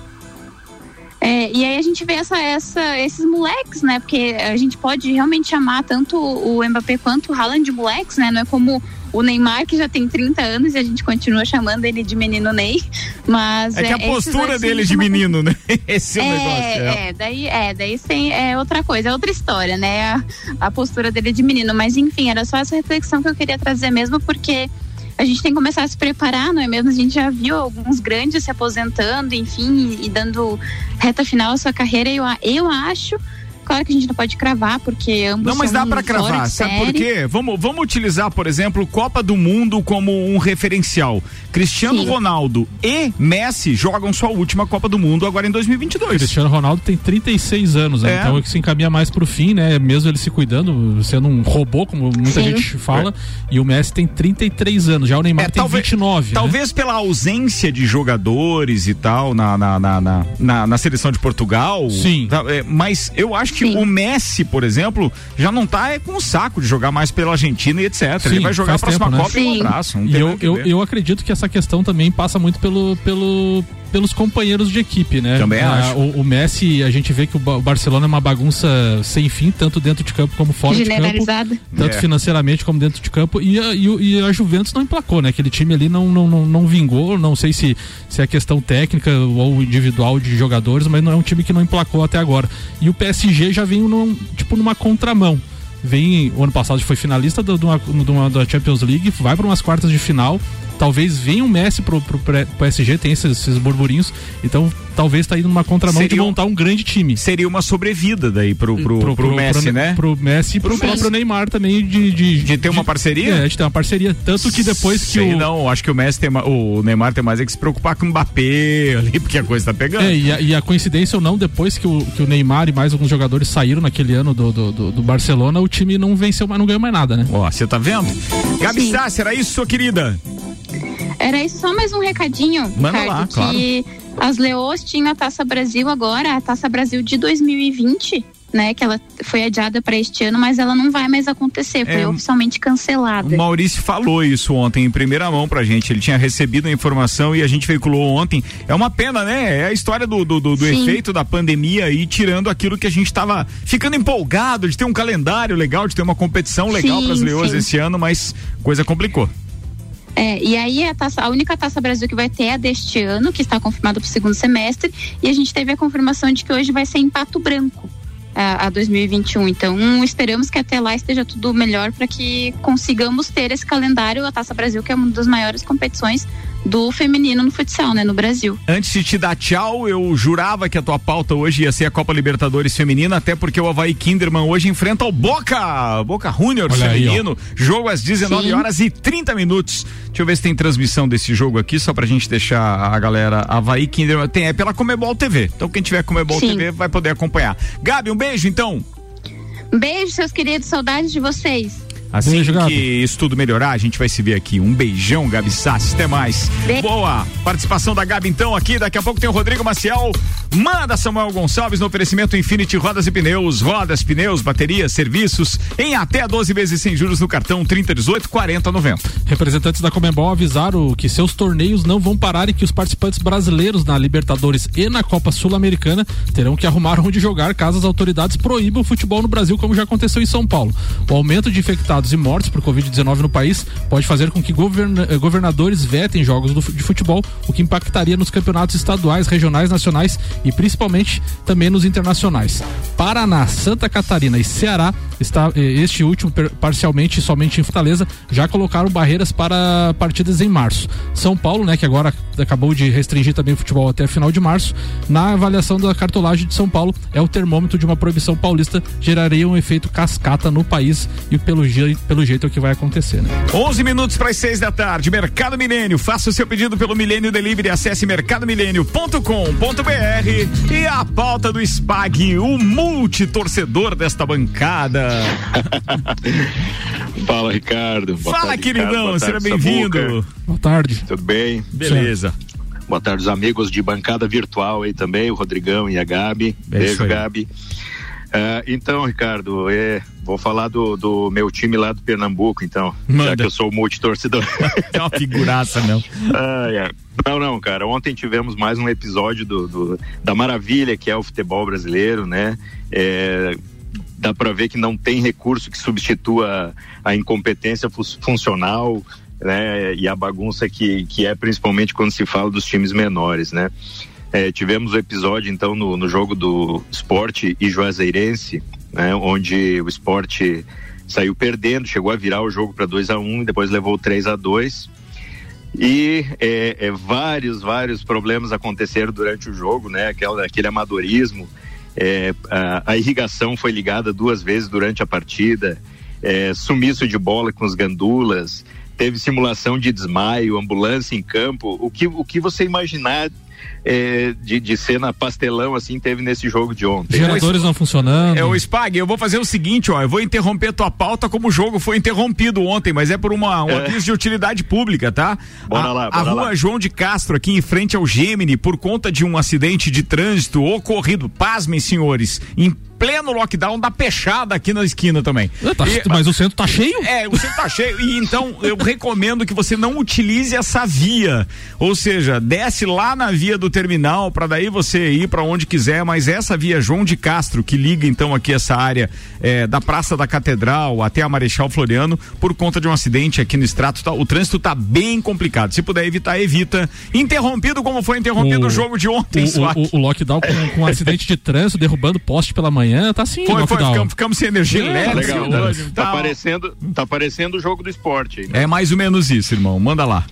É, e aí a gente vê essa, essa, esses moleques, né? Porque a gente pode realmente chamar tanto o Mbappé quanto o Haaland de moleques, né? Não é como o Neymar, que já tem 30 anos e a gente continua chamando ele de menino Ney. Mas. É que a é, postura dele é de menino, né? Esse é o é, negócio. É, é, daí, é, daí tem, é outra coisa, é outra história, né? A, a postura dele é de menino. Mas enfim, era só essa reflexão que eu queria trazer mesmo, porque a gente tem que começar a se preparar, não é mesmo? A gente já viu alguns grandes se aposentando, enfim, e, e dando reta final à sua carreira. Eu, eu acho Claro que a gente não pode cravar, porque ambos Não, mas são dá pra fora cravar. Sabe por série. quê? Vamos, vamos utilizar, por exemplo, Copa do Mundo como um referencial. Cristiano Sim. Ronaldo e Messi jogam sua última Copa do Mundo agora em 2022. Cristiano Ronaldo tem 36 anos, né? É. então é que se encaminha mais pro fim, né? Mesmo ele se cuidando, sendo um robô, como muita Sim. gente fala. E o Messi tem 33 anos, já o Neymar tem 29. né? É, Talvez pela ausência de jogadores e tal na, na, na, na, na- na seleção de Portugal. Sim. tá, é, mas eu acho que o Messi, por exemplo, já não tá é, com o saco de jogar mais pela Argentina e etc. ele Sim, vai jogar a próxima tempo, né? Copa e um abraço. E eu, eu, eu acredito que essa questão também passa muito pelo, pelo, pelos companheiros de equipe, né? Também Ah, acho. O, o Messi, a gente vê que o Ba- o Barcelona é uma bagunça sem fim, tanto dentro de campo como fora de campo. Tanto É. financeiramente como dentro de campo. E a, e, e a Juventus não emplacou, né? Aquele time ali não, não, não, não vingou. Não sei se, se é questão técnica ou individual de jogadores, mas não é um time que não emplacou até agora. E o PSG já vem num, tipo numa contramão. Vem, o ano passado foi finalista do- do- da Champions League, vai para umas quartas de final. Talvez venha um Messi pro, pro, pro PSG, tem esses, esses burburinhos. Então, talvez tá indo numa contramão de Seria um- montar um grande time. Seria uma sobrevida daí pro, pro, pro, Messi, né? Pro Messi e pro, Pro próprio Neymar também de, de, De ter uma parceria? É, de ter uma parceria. Tanto que depois que Sei o. não, acho que o Messi tem ma- o Neymar tem mais é que se preocupar com o Mbappé ali, porque a coisa tá pegando. É, e a, e a coincidência ou não, depois que o, que o Neymar e mais alguns jogadores saíram naquele ano do, do, do- do Barcelona, o time não venceu, mas não ganhou mais nada, né? Ó, você tá vendo? Gabi Sim. Sassi, era isso, sua querida? Era isso, só mais um recadinho, Manda Ricardo, lá, claro. que as Leoas tinham a Taça Brasil agora, a Taça Brasil de 2020, né, que ela foi adiada para este ano, mas ela não vai mais acontecer, foi É, oficialmente cancelada. O Maurício falou isso ontem em primeira mão pra gente. Ele tinha recebido a informação e a gente veiculou ontem. É uma pena, né? É a história do, do, do- do efeito da pandemia aí, tirando aquilo que a gente tava ficando empolgado de ter um calendário legal, de ter uma competição legal Sim, pras leoas esse ano, mas coisa complicou. É, e aí a, taça, a única Taça Brasil que vai ter é a deste ano, que está confirmada para o segundo semestre, e a gente teve a confirmação de que hoje vai ser em Pato Branco. A, a 2021. Então, esperamos que até lá esteja tudo melhor para que consigamos ter esse calendário, a Taça Brasil, que é uma das maiores competições do feminino no futsal, né, no Brasil. Antes de te dar tchau, eu jurava que a tua pauta hoje ia ser a Copa Libertadores feminina, até porque o Havaí Kinderman hoje enfrenta o Boca, Boca Juniors Olha aí, feminino, jogo às 19 Sim. horas e 30 minutos. Deixa eu ver se tem transmissão desse jogo aqui, só pra gente deixar a galera Havaí Kinderman, tem, é pela Comebol TV, então quem tiver Comebol Sim. TV vai poder acompanhar. Gabi, um beijo então. Beijo, seus queridos, saudades de vocês. Assim Beijo, que isso tudo melhorar, a gente vai se ver aqui. Um beijão, Gabi Sassi. Até mais. Boa participação da Gabi, então, aqui. Daqui a pouco tem o Rodrigo Maciel. Manda Samuel Gonçalves no oferecimento Infinity Rodas e Pneus. Rodas, pneus, baterias, serviços. Em até 12 vezes sem juros no cartão 3018 4090. Representantes da Comembol avisaram que seus torneios não vão parar e que os participantes brasileiros na Libertadores e na Copa Sul-Americana terão que arrumar onde jogar caso as autoridades proíbam o futebol no Brasil, como já aconteceu em São Paulo. O aumento de infectados e mortes por Covid-19 no país pode fazer com que governa- eh, governadores vetem jogos do de futebol, o que impactaria nos campeonatos estaduais, regionais, nacionais e principalmente também nos internacionais. Paraná, Santa Catarina e Ceará, está, eh, este último parcialmente somente em Fortaleza, já colocaram barreiras para partidas em março. São Paulo, né, que agora acabou de restringir também o futebol até final de março, na avaliação da cartolagem de São Paulo, é o termômetro de uma proibição paulista, geraria um efeito cascata no país e pelo, je- pelo jeito é o que vai acontecer, né? 11 minutos para as 6 da tarde. Mercado Milênio. Faça o seu pedido pelo Milênio Delivery. Acesse mercadomilênio.com.br e a pauta do SPAG, o multitorcedor desta bancada. Fala, Ricardo. Boa Fala, tarde, queridão. Ricardo. Seja bem-vindo. Boa tarde. Tudo bem? Beleza. Boa tarde, os amigos de bancada virtual aí também, o Rodrigão e a Gabi. É Beijo. Gabi. Ah, então, Ricardo, é, vou falar do, do meu time lá do Pernambuco, então. Já Manda. que eu sou multitorcedor. É uma figuraça, não. Ah, é. Não, não, cara. Ontem tivemos mais um episódio do, do- da maravilha que é o futebol brasileiro, né? É, dá para ver que não tem recurso que substitua a incompetência fu- funcional, né? E a bagunça que, que é principalmente quando se fala dos times menores, né? É, tivemos o episódio então no, no jogo do esporte e Juazeirense, né? Onde o esporte saiu perdendo, chegou a virar o jogo para 2 a 1 um, depois levou 3 a 2 e é, é, vários, vários problemas aconteceram durante o jogo, né? Aquela, aquele amadorismo é, a, a, irrigação foi ligada duas vezes durante a partida, é, sumiço de bola com os gandulas, teve simulação de desmaio, ambulância em campo, o que, o que você imaginar é, de, de cena pastelão assim teve nesse jogo de ontem. Geradores não funcionando. É o Spag, eu vou fazer o seguinte, ó, eu vou interromper tua pauta como o jogo foi interrompido ontem, mas é por uma um é. aviso de utilidade pública, tá? Bora a, lá, bora a rua lá. João de Castro aqui em frente ao Gemini por conta de um acidente de trânsito ocorrido, pasmem senhores, em pleno lockdown da peixada aqui na esquina também. Tá, e, mas o centro tá cheio? É, o centro tá cheio. E então eu recomendo que você não utilize essa via. Ou seja, desce lá na via do terminal para daí você ir para onde quiser, mas essa via João de Castro, que liga então aqui essa área é, da Praça da Catedral até a Marechal Floriano, por conta de um acidente aqui no extrato, tá, o trânsito tá bem complicado. Se puder evitar, evita. Interrompido como foi interrompido o, o jogo de ontem, O, o, o lockdown com, com um acidente de trânsito, derrubando poste pela manhã manhã, tá assim. Foi, foi, ficamos, ficamos, sem energia é, elétrica. Legal, hoje, tá, tá, parecendo, tá parecendo o jogo do esporte. Né? É mais ou menos isso, irmão. Manda lá.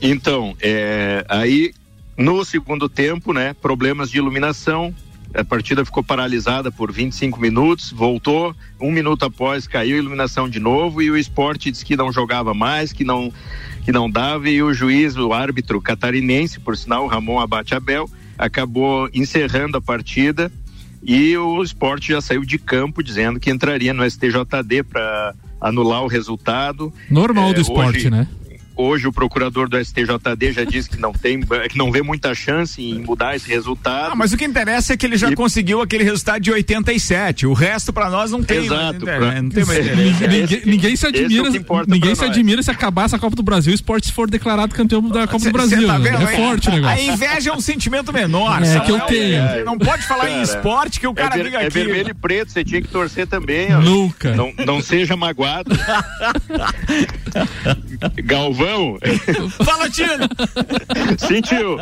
Então, é, aí no segundo tempo, né, problemas de iluminação, a partida ficou paralisada por 25 minutos, voltou, um minuto após caiu a iluminação de novo e o esporte disse que não jogava mais, que não, que não dava, e o juiz, o árbitro catarinense, por sinal, Ramon Abate Abel, acabou encerrando a partida e o esporte já saiu de campo dizendo que entraria no STJD para anular o resultado. Normal é, do esporte, hoje, né? Hoje o procurador do STJD já disse que não tem, que não vê muita chance em mudar esse resultado. Ah, mas o que interessa é que ele já e... conseguiu aquele resultado de 87. O resto para nós não tem. Exato. Né? Pra... Não tem mais ninguém, ninguém, se admira. É ninguém se admira se acabar essa Copa do Brasil o esporte for declarado campeão da Copa cê, do Brasil. Tá vendo, é, forte o negócio. A inveja é um sentimento menor. É que eu tenho. É, não pode falar cara, em esporte que o cara é ver, liga é aqui. É vermelho e preto, você tinha que torcer também. Ó. Nunca. Não, não seja magoado. Galvão. Fala, Tino! Sentiu.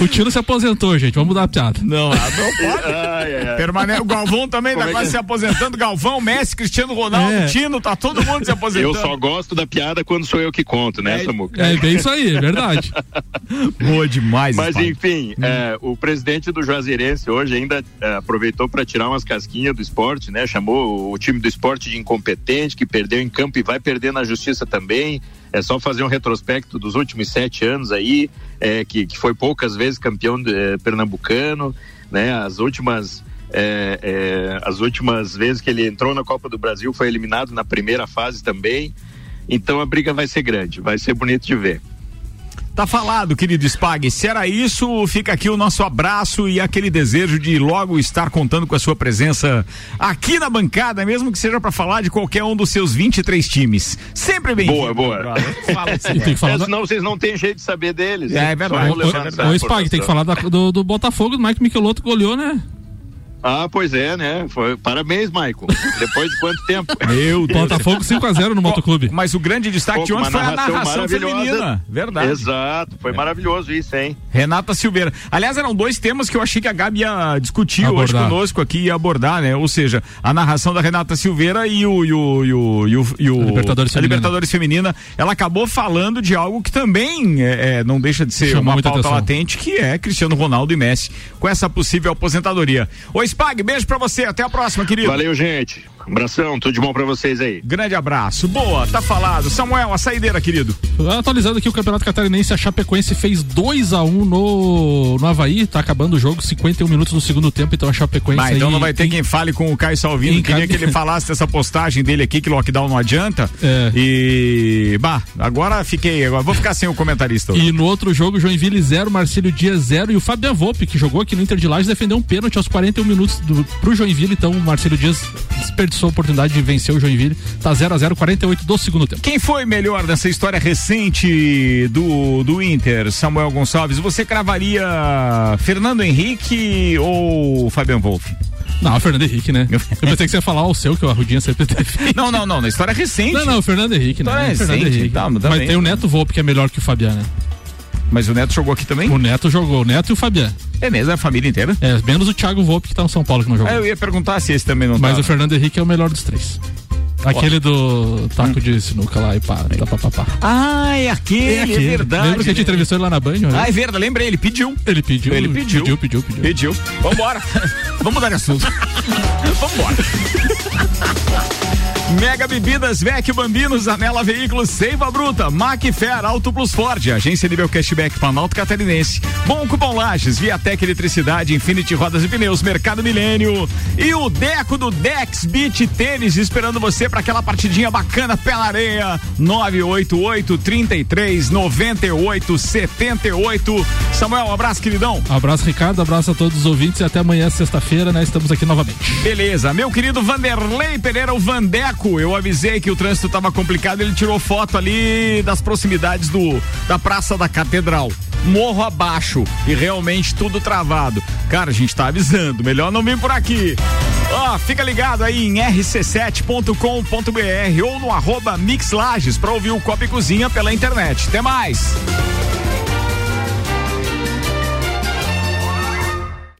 o Tino se aposentou, gente. Vamos mudar a piada. Não, ah, não pode. Ai, ai, ai. Permane... O Galvão também Como tá é quase que... se aposentando. Galvão, Messi, Cristiano Ronaldo, é. Tino, tá todo mundo se aposentando. Eu só gosto da piada quando sou eu que conto, né, é, Samuca? É bem isso aí, é verdade. Boa demais, Mas pai. enfim, hum. é, o presidente do Juazeirense hoje ainda é, aproveitou para tirar umas casquinhas do esporte, né? Chamou o time do esporte de incompetente, que perdeu em campo e vai perder na justiça também. É só fazer um retrospecto dos últimos sete anos aí, é, que, que foi poucas vezes campeão de, é, pernambucano, né? As últimas é, é, as últimas vezes que ele entrou na Copa do Brasil foi eliminado na primeira fase também. Então a briga vai ser grande, vai ser bonito de ver. Tá falado, querido Spag. Se era isso, fica aqui o nosso abraço e aquele desejo de logo estar contando com a sua presença aqui na bancada, mesmo que seja para falar de qualquer um dos seus 23 times. Sempre bem Boa, boa. Fala assim. tem que falar é, da... Senão vocês não têm jeito de saber deles. É, é verdade. O, o, o Spag, tem que falar da, do, do Botafogo, do Mike Michelotto goleou, né? Ah, pois é, né? Foi, parabéns, Maicon. Depois de quanto tempo? Meu. Botafogo 5x0 no Motoclube. Mas o grande destaque de ontem foi a narração feminina. Verdade. Exato. Foi é. maravilhoso isso, hein? Renata Silveira. Aliás, eram dois temas que eu achei que a Gabi ia discutir abordar. hoje conosco aqui e abordar, né? Ou seja, a narração da Renata Silveira e o, e o, e o, e o, e o Libertadores, a Libertadores Feminina. Ela acabou falando de algo que também é, é não deixa de ser Chamou uma pauta atenção. latente, que é Cristiano Ronaldo e Messi com essa possível aposentadoria. Oi, Spag, beijo pra você. Até a próxima, querido. Valeu, gente. Abração, tudo de bom pra vocês aí. Grande abraço. Boa, tá falado. Samuel, a saideira, querido. Atualizando aqui o Campeonato Catarinense, a Chapecoense fez 2 a 1 um no, no Havaí, tá acabando o jogo, 51 minutos no segundo tempo, então a Chapecoense Bah, então não vai ter quem fale com o Caio Salvino, queria que ele falasse dessa postagem dele aqui, que lockdown não adianta. É. E, bah, agora fiquei, agora vou ficar sem o comentarista. E no outro jogo, Joinville 0, Marcílio Dias 0 e o Fabian Volpe, que jogou aqui no Inter de Lages, defendeu um pênalti aos 41 minutos do, pro Joinville, então o Marcílio Dias desperdiçou desperdiçou a oportunidade de vencer o Joinville. Tá 0 a 0 48 do segundo tempo. Quem foi melhor nessa história recente do, do Inter, Samuel Gonçalves? Você cravaria Fernando Henrique ou Fabian Wolff? Não, o Fernando Henrique, né? Eu pensei que você ia falar o seu, que o Arrudinha sempre teve. Não, não, não, na história recente. Não, não, o Fernando Henrique, né? História Fernando recente, Henrique. Tá, mas tem o Neto Volpe, que é melhor que o Fabiano, né? Mas o Neto jogou aqui também? O Neto jogou, o Neto e o Fabiano. É mesmo, é a família inteira? É, menos o Thiago Volpe que tá no São Paulo que não jogou. É, eu ia perguntar se esse também não Mas tá. o Fernando Henrique é o melhor dos três. Aquele do taco de sinuca lá e pá, tá, pá, pá, pá. Ah, é aquele, é, aquele. verdade. Lembra que a gente entrevistou ele lá na banho? Ah, é verdade, lembrei, ele pediu. Ele pediu. Ele pediu. Pediu, pediu, pediu. Pediu. Vambora. Vamos mudar de assunto. Vambora. Mega Bebidas, Vec Bambinos, Anela Veículos, Seiva Bruta, Macfer, Auto Plus Ford, Agência Nível Cashback Planalto Catarinense, Bom Cupom Lages, Viatec Eletricidade, Infinity Rodas e Pneus, Mercado Milênio e o Deco do Dex Beach Tênis esperando você para aquela partidinha bacana pé na areia, 988 33 98 78. Samuel, um abraço, queridão. Abraço, Ricardo, abraço a todos os ouvintes e até amanhã, sexta-feira, né? Estamos aqui novamente. Beleza, meu querido Vanderlei Pereira, o Vandeco eu avisei que o trânsito estava complicado, ele tirou foto ali das proximidades do da Praça da Catedral. Morro abaixo e realmente tudo travado. Cara, a gente tá avisando, melhor não vir por aqui. Ó, oh, fica ligado aí em rc7.com.br ou no arroba Mixlages pra ouvir o Copa e Cozinha pela internet. Até mais!